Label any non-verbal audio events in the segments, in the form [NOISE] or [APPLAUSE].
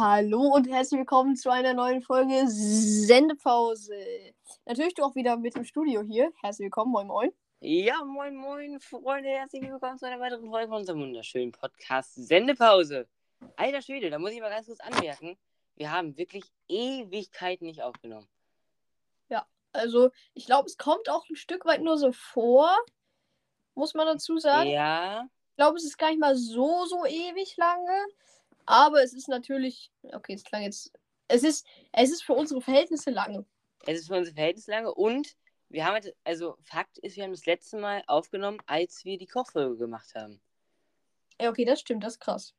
Hallo und herzlich willkommen zu einer neuen Folge Sendepause. Natürlich du auch wieder mit dem Studio hier. Herzlich willkommen, moin moin. Ja, moin moin, Freunde, herzlich willkommen zu einer weiteren Folge von unserem wunderschönen Podcast Sendepause. Alter Schwede, da muss ich mal ganz kurz anmerken, wir haben wirklich Ewigkeiten nicht aufgenommen. Ja, also ich glaube, es kommt auch ein Stück weit nur so vor, muss man dazu sagen. Ja. Ich glaube, es ist gar nicht mal so, so ewig lange. Aber es ist natürlich, okay, es klang jetzt, es ist, es ist für unsere Verhältnisse lange. Es ist für unsere Verhältnisse lange und wir haben halt, also Fakt ist, wir haben das letzte Mal aufgenommen, als wir die Kochfolge gemacht haben. Ja, okay, das stimmt, das ist krass.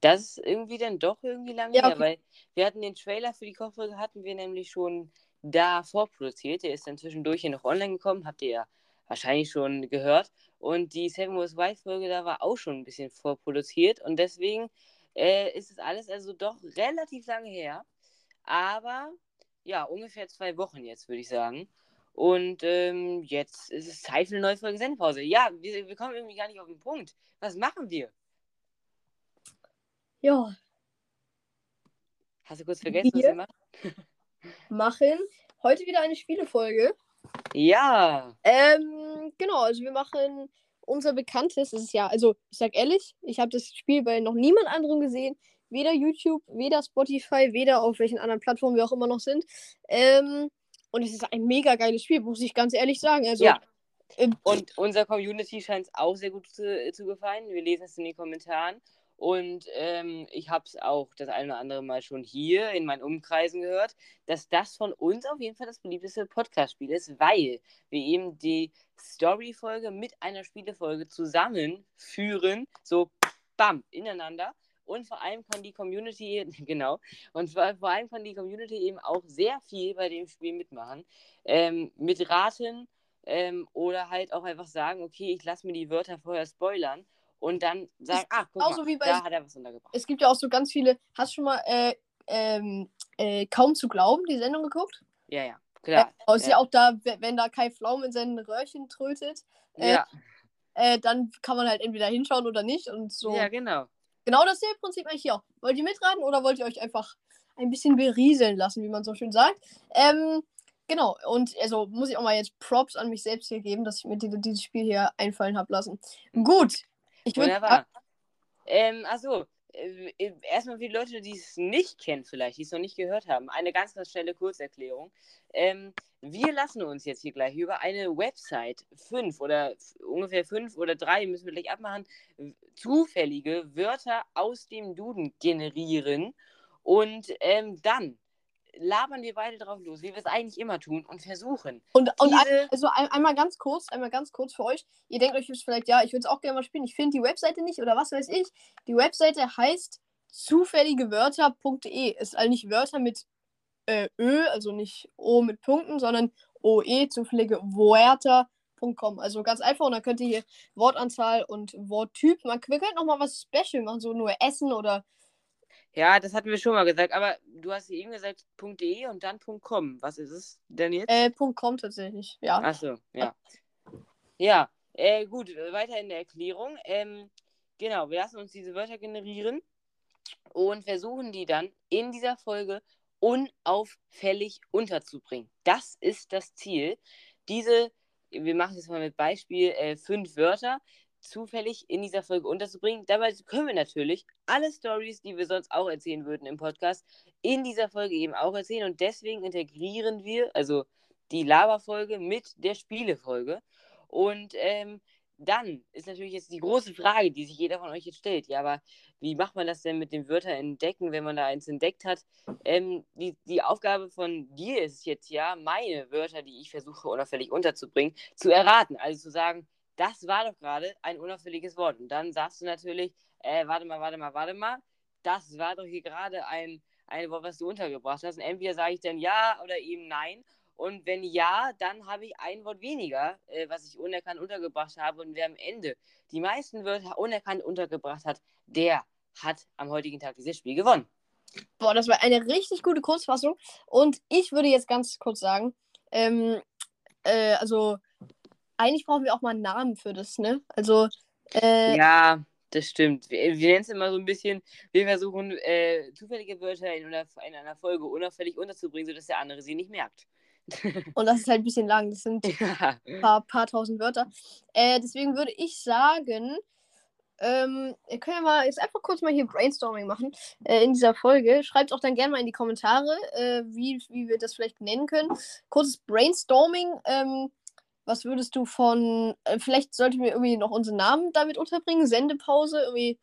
Das ist irgendwie dann doch irgendwie lange Ja, her, okay. weil wir hatten den Trailer für die Kochfolge, hatten wir nämlich schon da vorproduziert. Der ist dann zwischendurch hier noch online gekommen, habt ihr ja wahrscheinlich schon gehört. Und die Seven Wars White Folge da war auch schon ein bisschen vorproduziert und deswegen äh, ist es alles also doch relativ lange her. Aber ja, ungefähr zwei Wochen jetzt, würde ich sagen. Und ähm, jetzt ist es Zeit für eine neue Folge Sendepause. Ja, wir, wir kommen irgendwie gar nicht auf den Punkt. Was machen wir? Ja, Hast du kurz vergessen, was Wir? wir machen? [LAUGHS] machen heute wieder eine Spielefolge. Ja. Ähm, genau, also wir machen unser bekanntes, ist ja, also ich sag ehrlich, ich habe das Spiel bei noch niemand anderem gesehen. Weder YouTube, weder Spotify, weder auf welchen anderen Plattformen wir auch immer noch sind. Ähm, und es ist ein mega geiles Spiel, muss ich ganz ehrlich sagen. Also, Ja. ähm, Und unserer Community scheint es auch sehr gut zu, zu gefallen. Wir lesen es in den Kommentaren. Und ähm, ich habe es auch das eine oder andere Mal schon hier in meinen Umkreisen gehört, dass das von uns auf jeden Fall das beliebteste Podcast-Spiel ist, weil wir eben die Story-Folge mit einer Spielefolge zusammenführen, so bam, ineinander. Und vor allem kann die Community, [LAUGHS] genau, und vor, vor allem kann die Community eben auch sehr viel bei dem Spiel mitmachen. Ähm, mit Raten, ähm, oder halt auch einfach sagen, okay, ich lasse mir die Wörter vorher spoilern und dann sagen, ach, guck mal, wie bei- da hat er was untergebracht. es gibt ja auch so ganz viele. Hast du schon mal äh, ähm, äh, kaum zu glauben, die Sendung geguckt? Ja, ja, klar. Ja, ist ja. auch da, we- wenn da Kai Pflaum in seinen Röhrchen trötet, äh, ja, äh, dann kann man halt entweder hinschauen oder nicht. Und so. ja, genau. Genau dasselbe Prinzip eigentlich hier auch. Wollt ihr mitraten oder wollt ihr euch einfach ein bisschen berieseln lassen, wie man so schön sagt? Ähm, genau. Und also muss ich auch mal jetzt Props an mich selbst hier geben, dass ich mir die, dieses Spiel hier einfallen habe lassen. Gut. Ich Wunderbar. Ähm, achso, äh, erstmal für die Leute, die es nicht kennen, vielleicht, die es noch nicht gehört haben, eine ganz, ganz schnelle Kurzerklärung. Ähm, wir lassen uns jetzt hier gleich über eine Website fünf oder ungefähr fünf oder drei, müssen wir gleich abmachen, zufällige Wörter aus dem Duden generieren und ähm, dann labern wir beide drauf los, wie wir es eigentlich immer tun und versuchen. Und, und ein, also ein, einmal ganz kurz, einmal ganz kurz für euch. Ihr denkt euch jetzt vielleicht, ja, ich würde es auch gerne mal spielen. Ich finde die Webseite nicht oder was weiß ich. Die Webseite heißt zufälligewörter.de. Ist eigentlich Wörter mit äh, Ö, also nicht O mit Punkten, sondern OE, zufällige Wörter.com. Also ganz einfach und dann könnt ihr hier Wortanzahl und Worttyp. Man, wir könnten noch mal was Special machen, so nur Essen oder Ja, das hatten wir schon mal gesagt, aber du hast eben gesagt .de und dann .com. Was ist es denn jetzt? äh, .com tatsächlich. Ja. Achso, ja. Ja, äh, gut, weiter in der Erklärung. Ähm, genau, wir lassen uns diese Wörter generieren und versuchen die dann in dieser Folge unauffällig unterzubringen. Das ist das Ziel. Diese, wir machen jetzt mal mit Beispiel äh, fünf Wörter zufällig in dieser Folge unterzubringen. Dabei können wir natürlich alle Stories, die wir sonst auch erzählen würden im Podcast, in dieser Folge eben auch erzählen und deswegen integrieren wir, also die Laberfolge mit der Spielefolge. Und ähm, dann ist natürlich jetzt die große Frage, die sich jeder von euch jetzt stellt. Ja, aber wie macht man das denn mit den Wörtern entdecken, wenn man da eins entdeckt hat? Ähm, die, die Aufgabe von dir ist jetzt ja, meine Wörter, die ich versuche unauffällig unterzubringen, zu erraten. Also zu sagen, das war doch gerade ein unauffälliges Wort. Und dann sagst du natürlich, äh, warte mal, warte mal, warte mal, das war doch hier gerade ein, ein Wort, was du untergebracht hast. Und entweder sage ich dann ja oder eben nein. Und wenn ja, dann habe ich ein Wort weniger, äh, was ich unerkannt untergebracht habe. Und wer am Ende die meisten Wörter unerkannt untergebracht hat, der hat am heutigen Tag dieses Spiel gewonnen. Boah, das war eine richtig gute Kurzfassung. Und ich würde jetzt ganz kurz sagen, ähm, äh, also eigentlich brauchen wir auch mal einen Namen für das, ne? Also, äh, Ja, das stimmt. Wir, wir nennen es immer so ein bisschen, wir versuchen äh, zufällige Wörter in einer, in einer Folge unauffällig unterzubringen, sodass der andere sie nicht merkt. [LAUGHS] und das ist halt ein bisschen lang. Das sind ja. ein paar, paar tausend Wörter. Äh, deswegen würde ich sagen, ähm, ihr könnt ja mal jetzt einfach kurz mal hier Brainstorming machen äh, in dieser Folge. Schreibt auch dann gerne mal in die Kommentare, äh, wie, wie wir das vielleicht nennen können. Kurzes Brainstorming. Ähm, was würdest du von. Äh, vielleicht sollten wir irgendwie noch unseren Namen damit unterbringen. Sendepause, irgendwie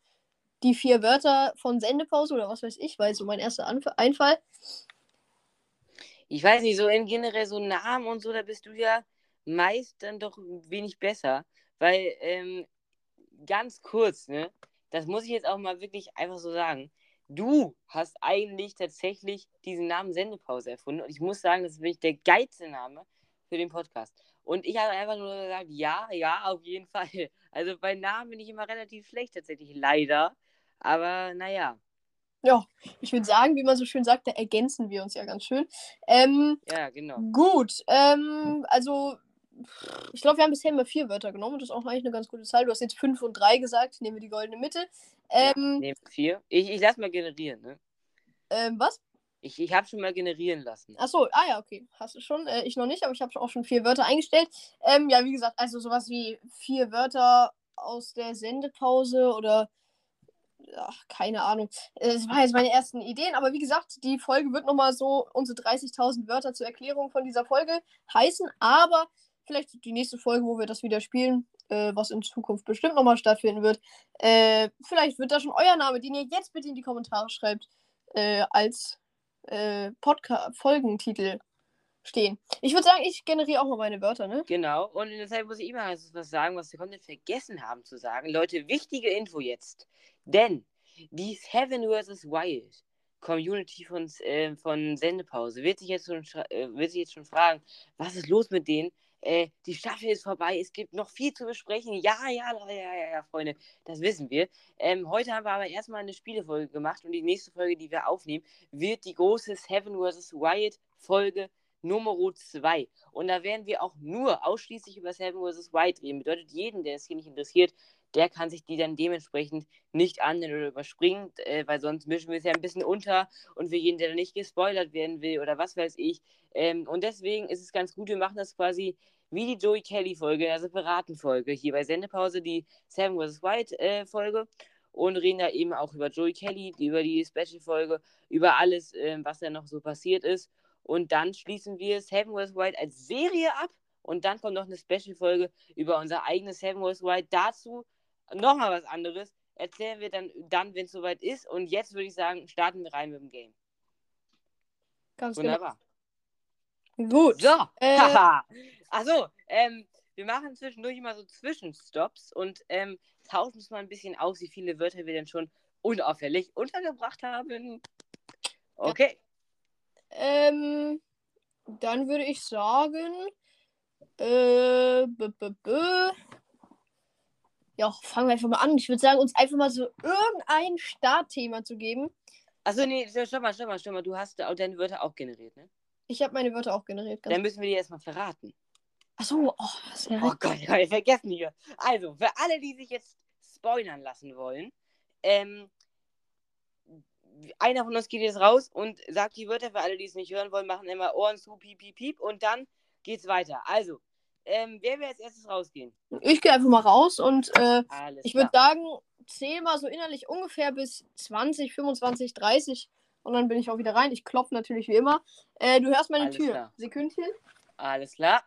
die vier Wörter von Sendepause oder was weiß ich, weil so mein erster Anf Einfall. Ich weiß nicht, so in generell so Namen und so, da bist du ja meist dann doch wenig besser. Weil, ähm, ganz kurz, ne? Das muss ich jetzt auch mal wirklich einfach so sagen. Du hast eigentlich tatsächlich diesen Namen Sendepause erfunden. Und ich muss sagen, das ist wirklich der geilste Name für den Podcast. Und ich habe einfach nur gesagt, ja, ja, auf jeden [LAUGHS] Fall. Also bei Namen bin ich immer relativ schlecht tatsächlich, leider. Aber naja. Ja, ich würde sagen, wie man so schön sagt, da ergänzen wir uns ja ganz schön. Ähm, Ja, genau. gut, ähm, also ich glaube, wir haben bisher immer vier Wörter genommen das ist auch eigentlich eine ganz gute Zahl. Du hast jetzt fünf und drei gesagt, nehmen wir die goldene Mitte. Ähm, Nehmen vier. Ich, ich lasse mal generieren, ne? ähm, was? Ich, ich habe schon mal generieren lassen. Achso, ah ja, okay. Hast du schon. Äh, ich noch nicht, aber ich habe auch schon vier Wörter eingestellt. Ähm, ja, wie gesagt, also sowas wie vier Wörter aus der Sendepause oder. Ach, keine Ahnung. Das waren jetzt meine ersten Ideen, aber wie gesagt, die Folge wird nochmal so unsere 30.000 Wörter zur Erklärung von dieser Folge heißen, aber vielleicht die nächste Folge, wo wir das wieder spielen, äh, was in Zukunft bestimmt nochmal stattfinden wird, äh, vielleicht wird da schon euer Name, den ihr jetzt bitte in die Kommentare schreibt, äh, als äh, Podcast-Folgentitel stehen. Ich würde sagen, ich generiere auch mal meine Wörter, ne? Genau. Und in der Zeit muss ich immer was sagen, was wir komplett vergessen haben zu sagen. Leute, wichtige Info jetzt. Denn die Seven vs. Wild Community von, äh, von Sendepause wird sich, jetzt schon, äh, wird sich jetzt schon fragen, was ist los mit denen? Äh, die Staffel ist vorbei, es gibt noch viel zu besprechen. Ja, ja, ja, ja, ja, Freunde, das wissen wir. Ähm, heute haben wir aber erstmal eine Spielefolge gemacht und die nächste Folge, die wir aufnehmen, wird die große Seven vs. Wild Folge Nummer 2. Und da werden wir auch nur ausschließlich über Seven vs. Wild reden. Bedeutet, jeden, der es hier nicht interessiert, der kann sich die dann dementsprechend nicht annehmen oder überspringen, äh, weil sonst mischen wir es ja ein bisschen unter und für jeden, der da nicht gespoilert werden will oder was weiß ich. Ähm, und deswegen ist es ganz gut, wir machen das quasi wie die Joey Kelly-Folge, in einer separaten Folge, hier bei Sendepause, die Seven vs. Wild-Folge. und reden da eben auch über Joey Kelly, über die Special-Folge, über alles, ähm, was da noch so passiert ist. Und dann schließen wir Seven vs. Wild als Serie ab. Und dann kommt noch eine Special-Folge über unser eigenes Seven vs. Wild. Dazu nochmal was anderes. Erzählen wir dann, dann wenn es soweit ist. Und jetzt würde ich sagen, starten wir rein mit dem Game. Ganz genau. Gut. So, [LAUGHS] Äh. Achso, ähm, wir machen zwischendurch immer so Zwischenstops und ähm, tauschen uns mal ein bisschen aus, wie viele Wörter wir denn schon unauffällig untergebracht haben. Okay. Ähm, dann würde ich sagen, äh, b -b -b ja, fangen wir einfach mal an. Ich würde sagen, uns einfach mal so irgendein Startthema zu geben. Achso, nee, stopp mal, stopp mal, stopp mal. Du hast auch deine Wörter auch generiert, ne? Ich habe meine Wörter auch generiert. Dann müssen wir die erstmal verraten. Achso, oh, ja Oh Gott, ich habe vergessen hier. Also, für alle, die sich jetzt spoilern lassen wollen, ähm, einer von uns geht jetzt raus und sagt die Wörter, für alle, die es nicht hören wollen, machen immer Ohren zu, piep, piep, piep und dann geht's weiter. Also, ähm, wer will als erstes rausgehen? Ich gehe einfach mal raus und äh, ich würde sagen, zähl mal so innerlich ungefähr bis 20, 25, 30 und dann bin ich auch wieder rein. Ich klopfe natürlich wie immer. Äh, du hörst meine Alles Tür. klar. Sekündchen. Alles klar.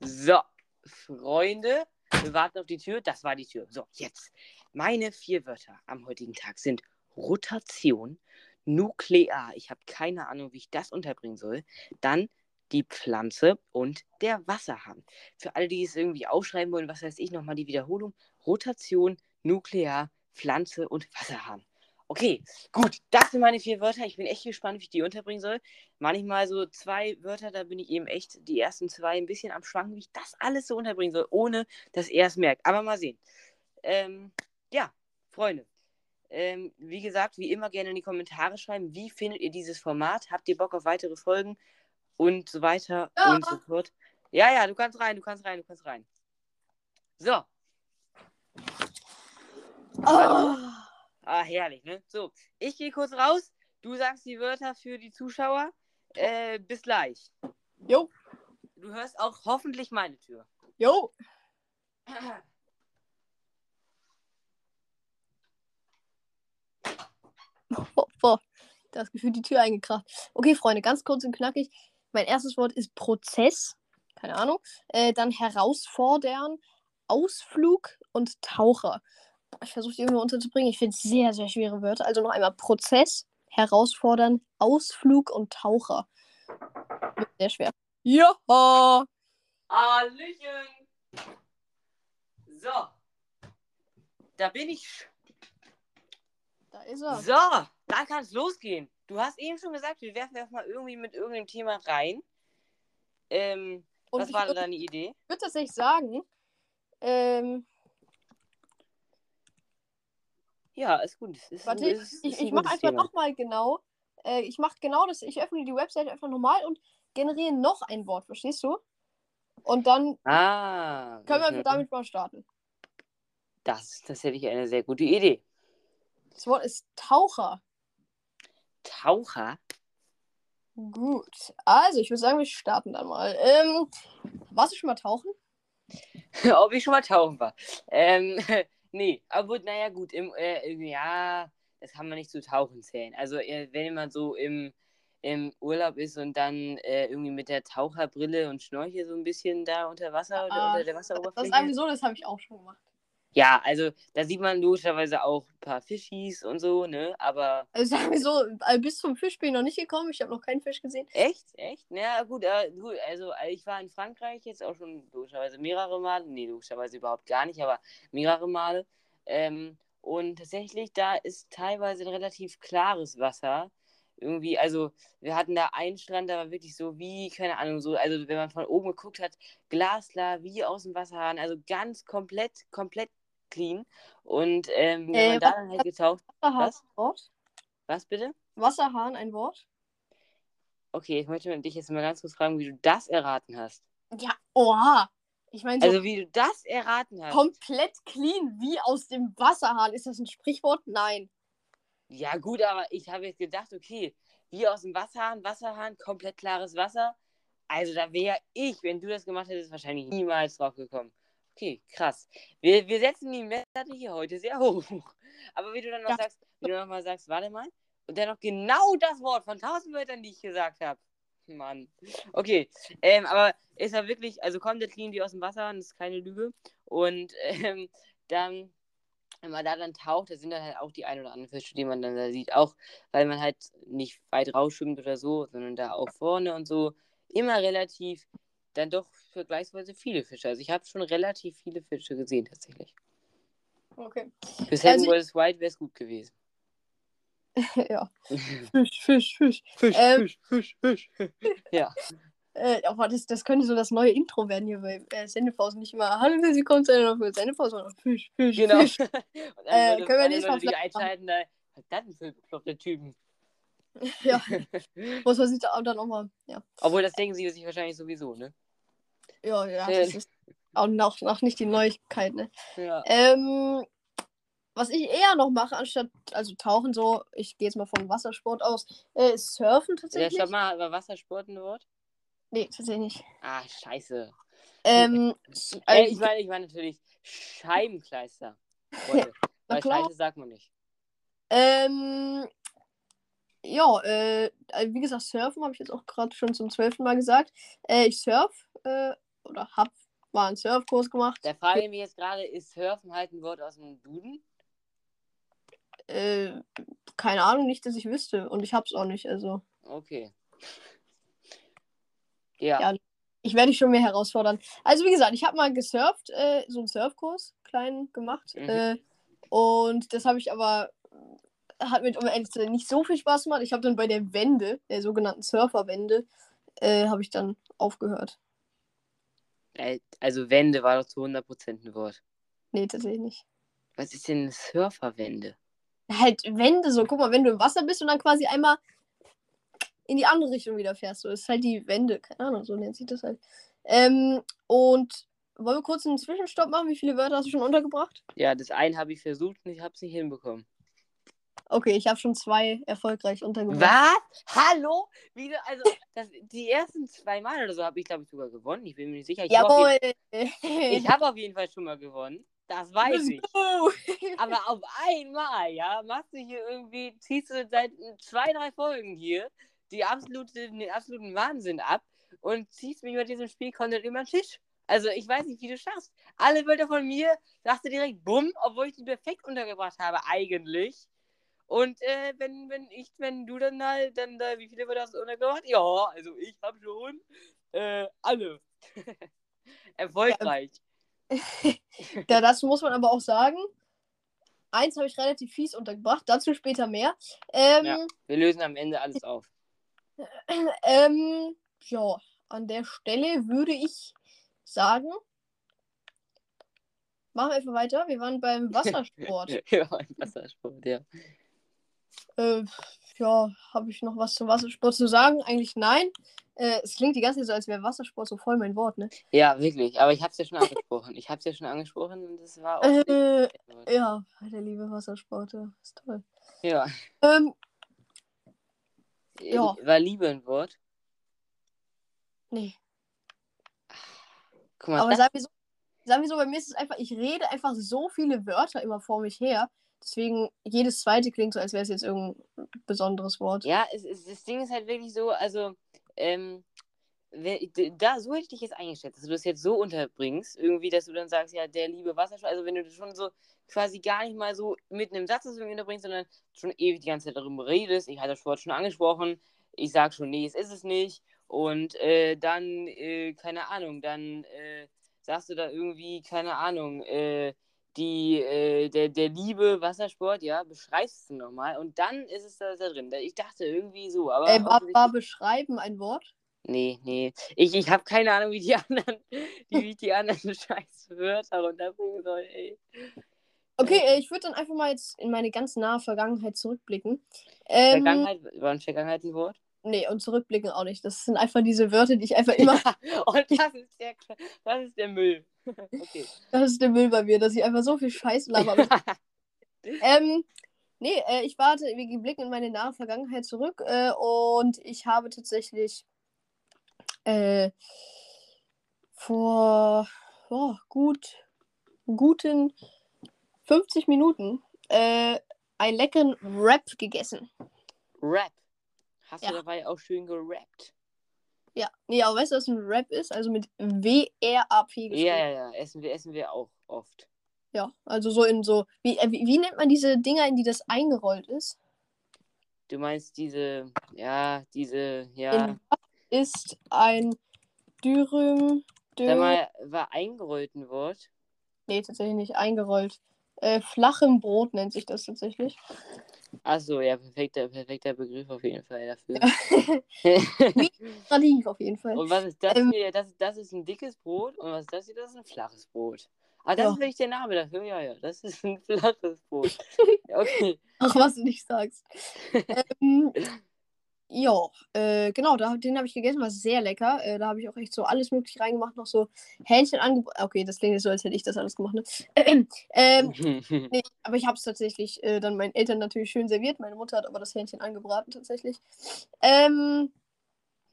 So, Freunde, wir warten auf die Tür. Das war die Tür. So, jetzt. Meine vier Wörter am heutigen Tag sind Rotation, Nuklear. Ich habe keine Ahnung, wie ich das unterbringen soll. Dann die Pflanze und der Wasserhahn. Für alle, die es irgendwie aufschreiben wollen, was weiß ich, nochmal die Wiederholung. Rotation, Nuklear, Pflanze und Wasserhahn. Okay, gut, das sind meine vier Wörter. Ich bin echt gespannt, wie ich die unterbringen soll. Manchmal so zwei Wörter, da bin ich eben echt die ersten zwei ein bisschen am Schwanken, wie ich das alles so unterbringen soll, ohne dass er es merkt. Aber mal sehen. Ähm, ja, Freunde. Ähm, wie gesagt, wie immer gerne in die Kommentare schreiben, wie findet ihr dieses Format? Habt ihr Bock auf weitere Folgen? Und so weiter Ja. und so fort. Ja, ja, du kannst rein, du kannst rein, du kannst rein. So. Oh. Ah, herrlich, ne? So, ich gehe kurz raus. Du sagst die Wörter für die Zuschauer. Äh, bis gleich. Jo, Du hörst auch hoffentlich meine Tür. jo. Boah, boah. Das Gefühl, die Tür eingekracht. Okay, Freunde, ganz kurz und knackig. Mein erstes Wort ist Prozess. Keine Ahnung. Äh, dann herausfordern, Ausflug und Taucher. Ich versuche die irgendwie unterzubringen. Ich finde sehr, sehr schwere Wörter. Also noch einmal Prozess, herausfordern, Ausflug und Taucher. Sehr schwer. Ja. Hallöchen! So. Da bin ich. Da ist er. So, da kann es losgehen. Du hast eben schon gesagt, wir werfen erstmal irgendwie mit irgendeinem Thema rein. Ähm, was ich war würd- deine Idee? würde tatsächlich sagen, ähm, Ja, ist gut. Ist, warte, ist, ist ich, ein ich mache einfach nochmal genau. Äh, ich mache genau das. Ich öffne die Website einfach normal und generiere noch ein Wort, verstehst du? Und dann Ah. können wir mhm. damit mal starten. Das, das hätte ich eine sehr gute Idee. Das Wort ist Taucher. Taucher? Gut. Also, ich würde sagen, wir starten dann mal. Ähm, warst du schon mal tauchen? [LAUGHS] Ob ich schon mal tauchen war. Ähm, [LAUGHS] nee, aber naja, gut, im, äh, ja, das kann man nicht zu tauchen zählen. Also, äh, wenn man so im, im Urlaub ist und dann äh, irgendwie mit der Taucherbrille und Schnorchel so ein bisschen da unter Wasser oder Ah, unter der Das ist Wasseroberfläche. einfach so, das habe ich auch schon gemacht. Ja, also da sieht man logischerweise auch ein paar Fischis und so, ne? Aber Also sagen wir so, äh, bis zum Fisch bin ich noch nicht gekommen. Ich habe noch keinen Fisch gesehen. echt, echt? Na gut, äh, gut, also äh, ich war in Frankreich jetzt auch schon logischerweise mehrere Male. Nee, logischerweise überhaupt gar nicht, aber mehrere Male. Ähm, und tatsächlich, da ist teilweise ein relativ klares Wasser. Irgendwie, also wir hatten da einen Strand, da war wirklich so wie, keine Ahnung, so, also wenn man von oben geguckt hat, glasklar, wie aus dem Wasserhahn, also ganz komplett, komplett clean. Und ähm, wenn Äh, man da dann halt getaucht, Was? Wort? was bitte? Wasserhahn ein Wort? Okay, ich möchte dich jetzt mal ganz kurz fragen, wie du das erraten hast. Ja, oha. Ich meine, so Also wie du das erraten hast. komplett clean wie aus dem Wasserhahn. Ist das ein Sprichwort? Nein. Ja gut, aber ich habe jetzt gedacht, okay, wie aus dem Wasserhahn, Wasserhahn, komplett klares Wasser. Also da wäre ich, wenn du das gemacht hättest, wahrscheinlich niemals drauf gekommen. Okay, krass. Wir, wir setzen die Messlatte hier heute sehr hoch. Aber wie du dann noch Ja. sagst, wie du noch mal sagst, warte mal, und dann noch genau das Wort von tausend Wörtern, die ich gesagt habe. Mann. Okay, ähm, aber ist ja wirklich, also kommt der clean wie aus dem Wasser, das ist keine Lüge. Und [LAUGHS] ähm, dann, wenn man da dann taucht, da sind dann halt auch die ein oder anderen Fische, die man dann da sieht. Auch weil man halt nicht weit rausschwimmt oder so, sondern da auch vorne und so immer relativ dann doch vergleichsweise viele Fische. Also ich habe schon relativ viele Fische gesehen tatsächlich. Okay. Seven Also- Worlds White wäre es gut gewesen. [LAUGHS] ja. [LAUGHS] Fisch, Fisch, Fisch. Fisch, Ähm, Fisch, Fisch, Fisch. [LAUGHS] ja. Äh, aber das, das könnte so das neue Intro werden hier bei äh, Sendepausen. Nicht immer Hallo, Sie kommt zu einer Sendepause, sondern Fisch, Fisch, Genau. Fisch. Und dann Äh, können wir nächstes Mal vielleicht einschalten, da, denn für bekloppte Typen? Ja, muss man sich da auch dann nochmal. Ja. Obwohl, das denken sie sich wahrscheinlich sowieso, ne? Ja, ja, Äh. das ist auch noch, noch nicht die Neuigkeit, ne? Ja. Ähm, was ich eher noch mache, anstatt, also tauchen so, ich gehe jetzt mal vom Wassersport aus, äh, ist surfen Ja, tatsächlich. stopp mal, war Wassersport ein Wort? Nee, tatsächlich nicht. Ah, scheiße. Ähm, Äh, ich meine, ich meine natürlich Scheibenkleister. [LAUGHS] Freunde. Weil klar. Scheiße sagt man nicht. Ähm, ja, äh, wie gesagt, surfen habe ich jetzt auch gerade schon zum zwölften Mal gesagt. Äh, ich surf, äh, oder hab mal einen Surfkurs gemacht. Da frage ich mich jetzt gerade, ist Surfen halt ein Wort aus dem Duden? Äh, keine Ahnung, nicht, dass ich wüsste. Und ich hab's auch nicht, also. Okay. Ja. Ja. Ich werde dich schon mehr herausfordern. Also, wie gesagt, ich habe mal gesurft, äh, so einen Surfkurs, klein gemacht. Mhm. Äh, und das habe ich aber, hat mir sein nicht so viel Spaß gemacht. Ich habe dann bei der Wende, der sogenannten Surferwende, äh, habe ich dann aufgehört. Äh, Also Wende war doch zu 100% ein Wort. Nee, tatsächlich nicht. Was ist denn eine Surferwende? Halt Wende, so, guck mal, wenn du im Wasser bist und dann quasi einmal in die andere Richtung wieder fährst. So ist halt die Wende. Keine Ahnung, so nennt sich das halt. Ähm, und wollen wir kurz einen Zwischenstopp machen? Wie viele Wörter hast du schon untergebracht? Ja, das eine habe ich versucht und ich habe es nicht hinbekommen. Okay, ich habe schon zwei erfolgreich untergebracht. Was? Hallo? Wie, also, das, die ersten zwei Mal oder so habe ich, glaube ich, sogar gewonnen. Ich bin mir nicht sicher. Ich habe Jawohl! jeden- ich hab auf jeden Fall schon mal gewonnen. Das weiß ich. Aber auf einmal, ja, machst du hier irgendwie, ziehst du seit zwei, drei Folgen hier die absolute, den absoluten Wahnsinn ab und ziehst mich bei diesem Spiel komplett über den Tisch. Also ich weiß nicht, wie du schaffst. Alle Wörter von mir sagst du direkt bumm, obwohl ich die perfekt untergebracht habe, eigentlich. Und äh, wenn, wenn ich, wenn du dann halt, dann, äh, wie viele hast du untergebracht? Ja, also ich habe schon äh, alle. [LAUGHS] Erfolgreich. Ja, das muss man aber auch sagen. Eins habe ich relativ fies untergebracht, dazu später mehr. Ähm, Ja. Wir lösen am Ende alles auf. [CLEARS THROAT] ähm, ja, an der Stelle würde ich sagen, machen wir einfach weiter. Wir waren beim [LAUGHS] Wassersport. ja, ein Wassersport, ja. Äh, ja, habe ich noch was zum Wassersport zu sagen? Eigentlich nein. Äh, es klingt die ganze Zeit so, als wäre Wassersport so voll mein Wort, ne? Ja, wirklich. Aber ich habe es ja schon angesprochen. Ich habe es ja schon angesprochen und das war auch. Äh, ja, der liebe Wassersport, ja, ist toll. ja. Ähm, Ja. War Liebe ein Wort? nee. Guck mal, Aber sagen wir, so, sagen wir so, bei mir ist es einfach, ich rede einfach so viele Wörter immer vor mich her. Deswegen, jedes zweite klingt so, als wäre es jetzt irgendein besonderes Wort. ja, es, es, das Ding ist halt wirklich so, also, ähm, da, so hätte ich dich jetzt eingeschätzt, dass du das jetzt so unterbringst, irgendwie, dass du dann sagst, ja, der liebe Wassersport, also wenn du das schon so quasi gar nicht mal so mitten im Satz irgendwie unterbringst, sondern schon ewig die ganze Zeit darüber redest, ich hatte das Wort schon angesprochen, ich sag schon, nee, es ist es nicht, und äh, dann, äh, keine Ahnung, dann äh, sagst du da irgendwie, keine Ahnung, äh, die, äh, der, der liebe Wassersport, ja, beschreibst du nochmal und dann ist es da, da drin. Ich dachte irgendwie so, aber. Äh, war, war beschreiben ein Wort? Nee, nee. Ich, ich habe keine Ahnung, wie die [LAUGHS] anderen, wie ich die anderen [LAUGHS] scheiß Wörter runterbringen soll, ey. Okay, äh, ich würde dann einfach mal jetzt in meine ganz nahe Vergangenheit zurückblicken. Ähm, Vergangenheit, war in Vergangenheit ein Wort? Nee, und zurückblicken auch nicht. Das sind einfach diese Wörter, die ich einfach immer. [LAUGHS] und das ist der, das ist der Müll. Okay. Das ist der Müll bei mir, dass ich einfach so viel Scheiß laber. [LAUGHS] ähm, nee, äh, ich warte, wir blicken in meine nahe Vergangenheit zurück äh, und ich habe tatsächlich äh, vor oh, gut, guten 50 Minuten äh, einen leckeren Wrap gegessen. Rap. Hast Ja. du dabei auch schön gerappt? Ja, nee, aber weißt du, was ein Wrap ist? Also mit W-R-A-P geschrieben. Ja, ja, ja. Essen wir, essen wir auch oft. Ja, also so in so. Wie, äh, wie, wie nennt man diese Dinger, in die das eingerollt ist? Du meinst diese, ja, diese, ja. In was ist ein Dürüm. Sag Dürüm mal, war eingerollt ein Wort? nee, tatsächlich nicht eingerollt. Äh, flachem Brot nennt sich das tatsächlich. Achso, ja, perfekter, perfekter Begriff auf jeden Fall dafür. [LAUGHS] Tradiv [LAUGHS] auf jeden Fall. und was ist das Ähm, hier? Das, das ist ein dickes Brot und was ist das hier? Das ist ein flaches Brot. Ah, das Ja. ist wirklich der Name dafür, ja, ja. Das ist ein flaches Brot. [LAUGHS] Okay. Ach, was du nicht sagst. ähm, ja, äh, genau, da, den habe ich gegessen, war sehr lecker. Äh, da habe ich auch echt so alles mögliche reingemacht, noch so Hähnchen angebraten. Okay, das klingt jetzt so, als hätte ich das alles gemacht. Ne? [CLEARS THROAT] ähm, [LAUGHS] Nee, aber ich habe es tatsächlich äh, dann meinen Eltern natürlich schön serviert. Meine Mutter hat aber das Hähnchen angebraten tatsächlich. Ähm,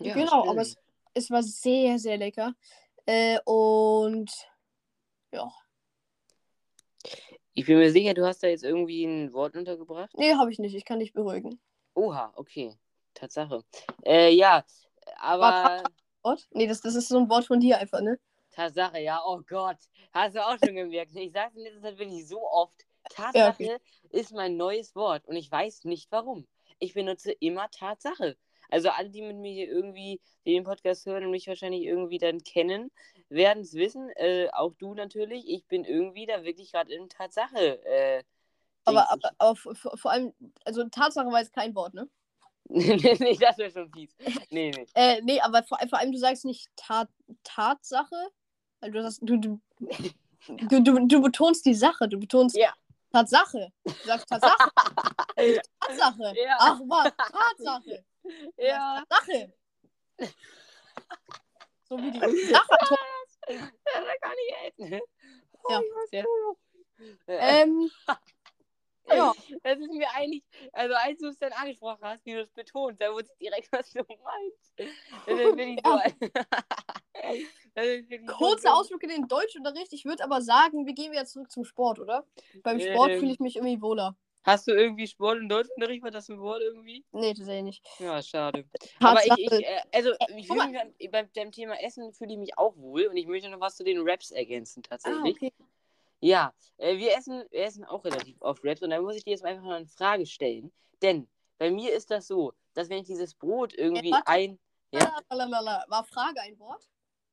Ja, genau, schön. aber es, es war sehr, sehr lecker. Äh, und ja, Ich bin mir sicher, du hast da jetzt irgendwie ein Wort untergebracht. nee, habe ich nicht. Ich kann dich beruhigen. Oha, okay. Tatsache. Äh, ja, aber Wort? Nee, das, das ist so ein Wort von dir einfach, ne? Tatsache, ja, oh Gott. Hast du auch schon gemerkt. Ich sage in letzter Zeit wirklich so oft, Tatsache Ja, ist mein neues Wort und ich weiß nicht warum. Ich benutze immer Tatsache. Also alle, die mit mir hier irgendwie die den Podcast hören und mich wahrscheinlich irgendwie dann kennen, werden es wissen. Äh, auch du natürlich. Ich bin irgendwie da wirklich gerade in Tatsache. Äh, Aber, aber, aber vor allem, also Tatsache war jetzt kein Wort, ne? [LAUGHS] nee, das wäre schon fies. Nee, nee. Äh, nee, aber vor, vor allem, du sagst nicht Tat, Tatsache. Also du, sagst, du, du, du, du, du betonst die Sache, du betonst Ja. Tatsache. Du sagst Tatsache. [LAUGHS] Tatsache. Ja. Ach was, Tatsache. Ja. Tatsache. So wie die [LAUGHS] Sachertorte. Ja, da kann ich helfen. Oh, Ja. Ja. Äh, Ähm, ja. [LAUGHS] Das ist mir eigentlich, also als du es dann angesprochen hast, wie du es betont, da wusste ich direkt, [LAUGHS] was du meinst. Das ist wirklich [LAUGHS] das wirklich so Kurzer. Ausflug in den Deutschunterricht. Ich würde aber sagen, wir gehen wieder zurück zum Sport, oder? Beim Sport Ähm. fühle ich mich irgendwie wohler. Hast du irgendwie Sport im Deutschunterricht? War das ein Wort irgendwie? Nee, tatsächlich nicht. Ja, schade. Aber ich, ich äh, also ich fühle mich beim dem Thema Essen fühle ich mich auch wohl und ich möchte noch was zu den Raps ergänzen ah, tatsächlich. okay. Ja, äh, wir essen, wir essen auch relativ oft Raps und da muss ich dir jetzt einfach mal eine Frage stellen. Denn bei mir ist das so, dass wenn ich dieses Brot irgendwie warte. ein. Ja? Lalalala. War Frage ein Wort?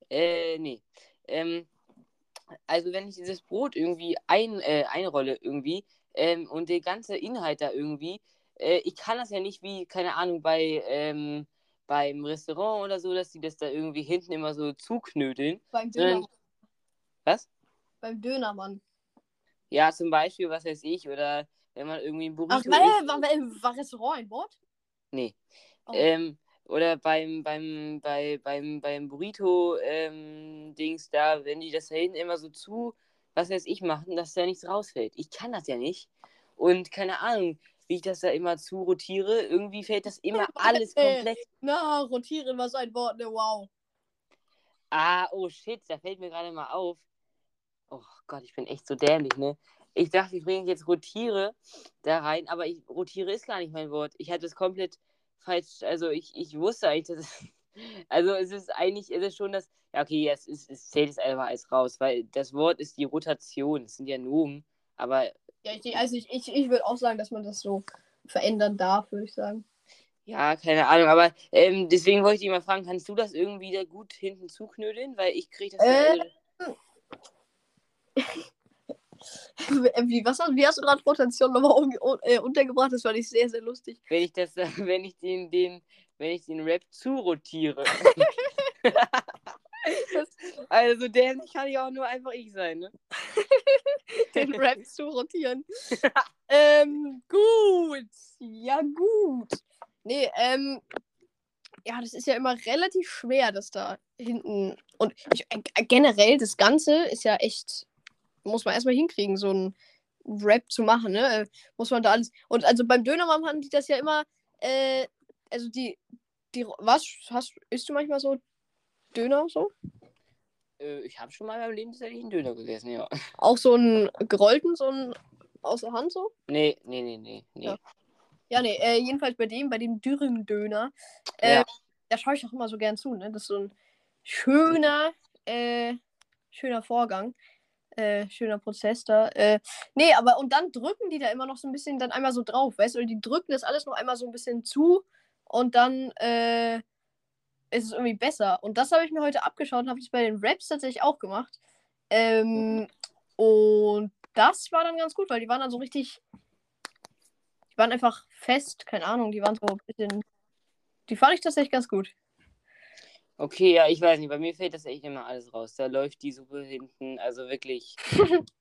Äh, nee. Ähm, also wenn ich dieses Brot irgendwie ein, äh, einrolle irgendwie ähm, und der ganze Inhalt da irgendwie, äh, ich kann das ja nicht wie, keine Ahnung, bei ähm, beim Restaurant oder so, dass die das da irgendwie hinten immer so zuknödeln. Beim Sondern- Döner. Was? Beim Dönermann. Ja, zum Beispiel, was weiß ich, oder wenn man irgendwie ein Burrito Ach, isst. war, war, war, Restaurant ein Wort? Nee. Oh. Ähm, oder beim, beim, bei, beim, beim Burrito-Dings da, wenn die das da hinten immer so zu, was weiß ich, machen, dass da nichts rausfällt. Ich kann das ja nicht. Und keine Ahnung, wie ich das da immer zu rotiere, irgendwie fällt das immer [LAUGHS] alles komplett. Na, rotieren war so ein Wort, ne? Wow. Ah, oh shit, da fällt mir gerade mal auf. Oh Gott, ich bin echt so dämlich, ne? Ich dachte, ich bringe jetzt rotiere da rein, aber ich, rotiere ist gar nicht mein Wort. Ich hatte es komplett falsch, also ich, ich wusste eigentlich, dass es, [LAUGHS] also es ist eigentlich, es ist schon das, ja okay, es, ist, es zählt es einfach als raus, weil das Wort ist die Rotation, es sind ja Nomen, aber Ja, ich, also ich, ich, ich würde auch sagen, dass man das so verändern darf, würde ich sagen. ja, keine Ahnung, aber ähm, deswegen wollte ich dich mal fragen, kannst du das irgendwie da gut hinten zuknödeln, weil ich kriege das Äh. Wie, was hast, wie hast du gerade Rotation nochmal un, äh, untergebracht? Das fand ich sehr, sehr lustig. wenn ich das, [LAUGHS] wenn ich den, den, wenn ich den Rap zurotiere. [LAUGHS] also dämlich kann ich auch nur einfach ich sein, ne? [LAUGHS] Den Rap zu rotieren. ähm, gut. Ja, gut. Nee, ähm, ja, das ist ja immer relativ schwer, dass da hinten. Und ich, äh, generell, das Ganze ist ja echt. Muss man erstmal hinkriegen, so ein Rap zu machen, ne? Äh, Muss man da alles. Und also beim Dönermann haben die das ja immer. Äh, also die. die was? Hast, isst du manchmal so Döner so? Äh, ich habe schon mal in meinem Leben tatsächlich einen Döner gegessen, ja. Auch so einen gerollten, so einen aus der Hand so? Nee, nee, nee, nee. nee. Ja. Ja, nee, äh, jedenfalls bei dem, bei dem Dürren-Döner, äh, Ja. da schaue ich auch immer so gern zu, ne? Das ist so ein schöner, äh, schöner Vorgang. Äh, schöner Prozess da. Äh, nee, aber und dann drücken die da immer noch so ein bisschen dann einmal so drauf, weißt du? Und die drücken das alles noch einmal so ein bisschen zu und dann äh, ist es irgendwie besser. Und das habe ich mir heute abgeschaut und habe das bei den Raps tatsächlich auch gemacht. Ähm, und das war dann ganz gut, weil die waren dann so richtig. Die waren einfach fest, keine Ahnung, die waren so ein bisschen. Die fand ich tatsächlich ganz gut. Okay, ja, ich weiß nicht, bei mir fällt das echt immer alles raus. Da läuft die Suppe hinten, also wirklich [LAUGHS]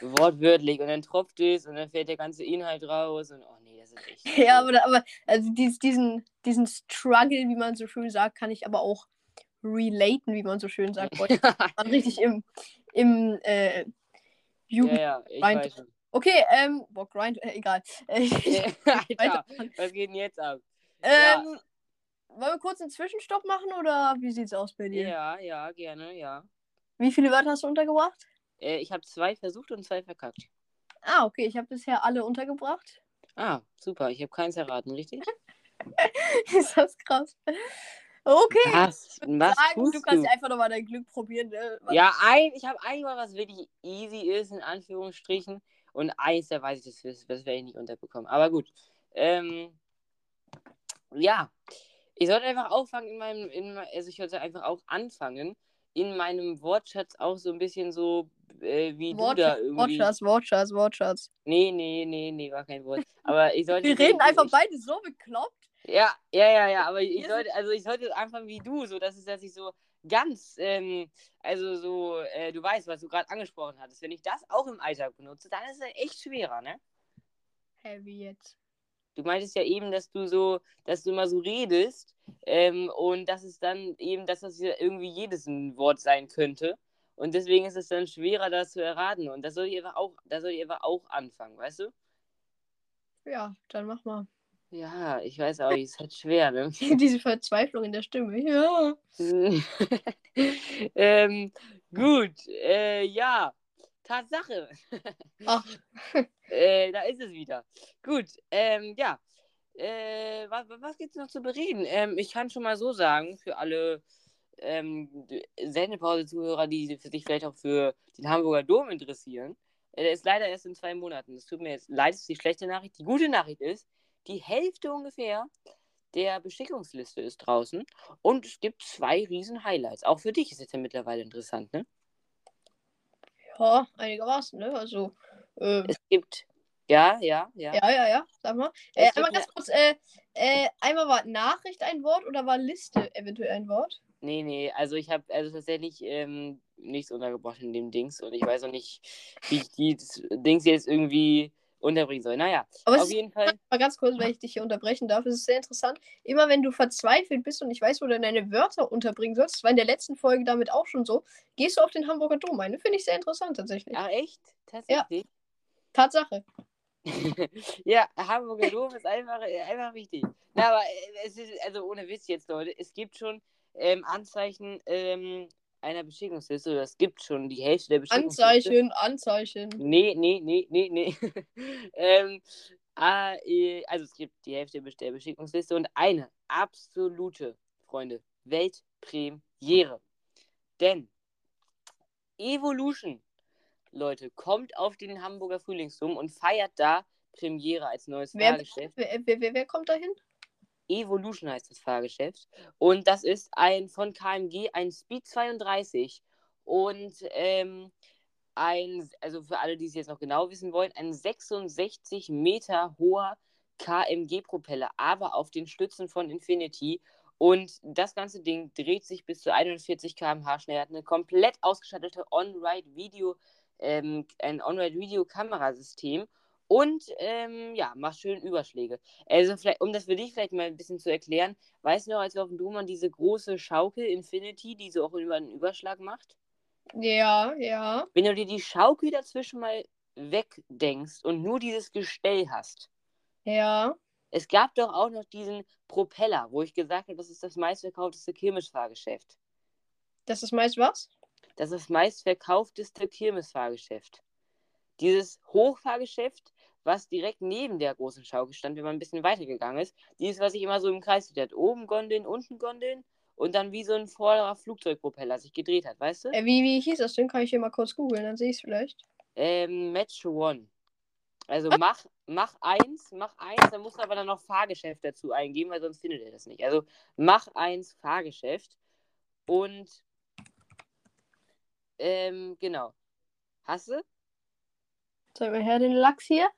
wortwörtlich und dann tropft es und dann fällt der ganze Inhalt raus und oh nee, das ist echt. Ja, aber, aber also dies, diesen, diesen Struggle, wie man so schön sagt, kann ich aber auch relaten, wie man so schön sagt. Ich [LAUGHS] war richtig im, im äh, ja, Jugend. ja, schon. Okay, ähm, boah, Grind, äh, egal. Äh, [LAUGHS] Alter, was geht denn jetzt ab? Ja. Wollen wir kurz einen Zwischenstopp machen oder wie sieht's aus bei dir? Ja, ja, gerne, ja. Wie viele Wörter hast du untergebracht? Äh, ich habe zwei versucht und zwei verkackt. Ah, okay, ich habe bisher alle untergebracht. Ah, super, ich habe keins erraten, richtig? [LAUGHS] ist das krass. Okay. Was? Was Sagen, du kannst du? einfach nochmal dein Glück probieren. Ne? Ja, ein, ich habe einmal, was wirklich easy ist, in Anführungsstrichen. Und eins, da weiß ich, das, das, das werde ich nicht unterbekommen. Aber gut. Ähm, ja, ich sollte einfach auffangen in meinem, in, also ich sollte einfach auch anfangen, in meinem Wortschatz auch so ein bisschen so, äh, wie du da Wortschatz, irgendwie. Wortschatz, Wortschatz, Wortschatz. Nee, nee, nee, nee, war kein Wort. Aber ich sollte. Wir reden einfach ich, beide so bekloppt. Ja, ja, ja, ja, aber ich sollte, also ich sollte anfangen wie du, so dass es, dass ich so ganz, ähm, also so, äh, du weißt, was du gerade angesprochen hattest. Wenn ich das auch im Alltag benutze, dann ist es echt schwerer, ne? Heavy jetzt. Du meintest ja eben, dass du so, dass du immer so redest ähm, und dass es dann eben, dass das irgendwie jedes ein Wort sein könnte. Und deswegen ist es dann schwerer, das zu erraten. Und das soll ich einfach auch, da soll ich einfach auch anfangen, weißt du? Ja, dann mach mal. Ja, ich weiß auch, es ist halt schwer, ne? [LAUGHS] Diese Verzweiflung in der Stimme. Ja. [LAUGHS] ähm, gut, äh, ja. Tatsache. Ach. [LAUGHS] äh, da ist es wieder. Gut, ähm, ja. Äh, was, was es noch zu bereden? Ähm, ich kann schon mal so sagen, für alle ähm, Sendepause-Zuhörer, die sich vielleicht auch für den Hamburger Dom interessieren, äh, der ist leider erst in zwei Monaten. Das tut mir jetzt leid, das ist die schlechte Nachricht. Die gute Nachricht ist, die Hälfte ungefähr der Beschickungsliste ist draußen und es gibt zwei riesen Highlights. Auch für dich ist es ja mittlerweile interessant, ne? Ja, einigermaßen, ne? Also. Ähm, es gibt. Ja, ja, ja. Ja, ja, ja. Sag mal. Äh, einmal ganz kurz, äh, äh, einmal war Nachricht ein Wort oder war Liste eventuell ein Wort? Nee, nee, also ich habe also tatsächlich ähm, nichts untergebracht in dem Dings und ich weiß auch nicht, wie ich die Dings jetzt irgendwie unterbringen soll. Naja, Aber auf jeden Fall. Mal ganz kurz, wenn ich dich hier unterbrechen darf, es ist sehr interessant. Immer wenn du verzweifelt bist und ich weiß, wo du deine Wörter unterbringen sollst, das war in der letzten Folge damit auch schon so, gehst du auf den Hamburger Dom ein. Finde ich sehr interessant tatsächlich. Ach, echt? Tatsächlich? Ja. Tatsache. [LAUGHS] ja, Hamburger Dom ist einfach, einfach wichtig. Na, aber äh, es ist, also ohne Witz jetzt, Leute, es gibt schon ähm, Anzeichen ähm, einer Beschickungsliste, oder es gibt schon die Hälfte der Beschickungsliste. Anzeichen, Anzeichen. Nee, nee, nee, nee, nee. [LAUGHS] ähm, äh, also es gibt die Hälfte der Beschickungsliste und eine absolute, Freunde, Weltpremiere. Denn Evolution, Leute, kommt auf den Hamburger Frühlingsdom und feiert da Premiere als neues wer, Fahrgeschäft. Wer, wer, wer, wer kommt da hin? Evolution heißt das Fahrgeschäft. Und das ist ein von KMG ein Speed 32. Und ähm, ein, also für alle, die es jetzt noch genau wissen wollen, ein 66 Meter hoher KMG-Propeller, aber auf den Stützen von Infinity. Und das ganze Ding dreht sich bis zu 41 km/h schnell. Hat eine komplett ausgestattete On-Ride-Video, ähm, ein On-Ride-Video-Kamerasystem und ähm, ja, macht schön Überschläge. Also, vielleicht, um das für dich vielleicht mal ein bisschen zu erklären, weißt du noch, als wir auf dem Doman diese große Schaukel Infinity, die so auch über einen Überschlag macht? Ja, ja. Wenn du dir die Schaukel dazwischen mal wegdenkst und nur dieses Gestell hast. Ja. Es gab doch auch noch diesen Propeller, wo ich gesagt habe, das ist das meistverkaufteste Kirmesfahrgeschäft. Das ist meist was? Das ist das meistverkaufteste Kirmesfahrgeschäft. Dieses Hochfahrgeschäft was direkt neben der großen Schaukel stand, wenn man ein bisschen weiter gegangen ist. Dieses, was sich immer so im Kreis dreht. Oben Gondeln, unten Gondeln und dann wie so ein vorderer Flugzeugpropeller sich gedreht hat, weißt du? Äh, wie, wie hieß das denn? Kann ich hier mal kurz googeln, dann sehe ich es vielleicht. Ähm, Match One. Also ah. mach, mach eins, mach eins, dann musst du aber dann noch Fahrgeschäft dazu eingeben, weil sonst findet er das nicht. Also mach eins Fahrgeschäft und ähm, genau. Hast du? Zeig mal her den Lachs hier.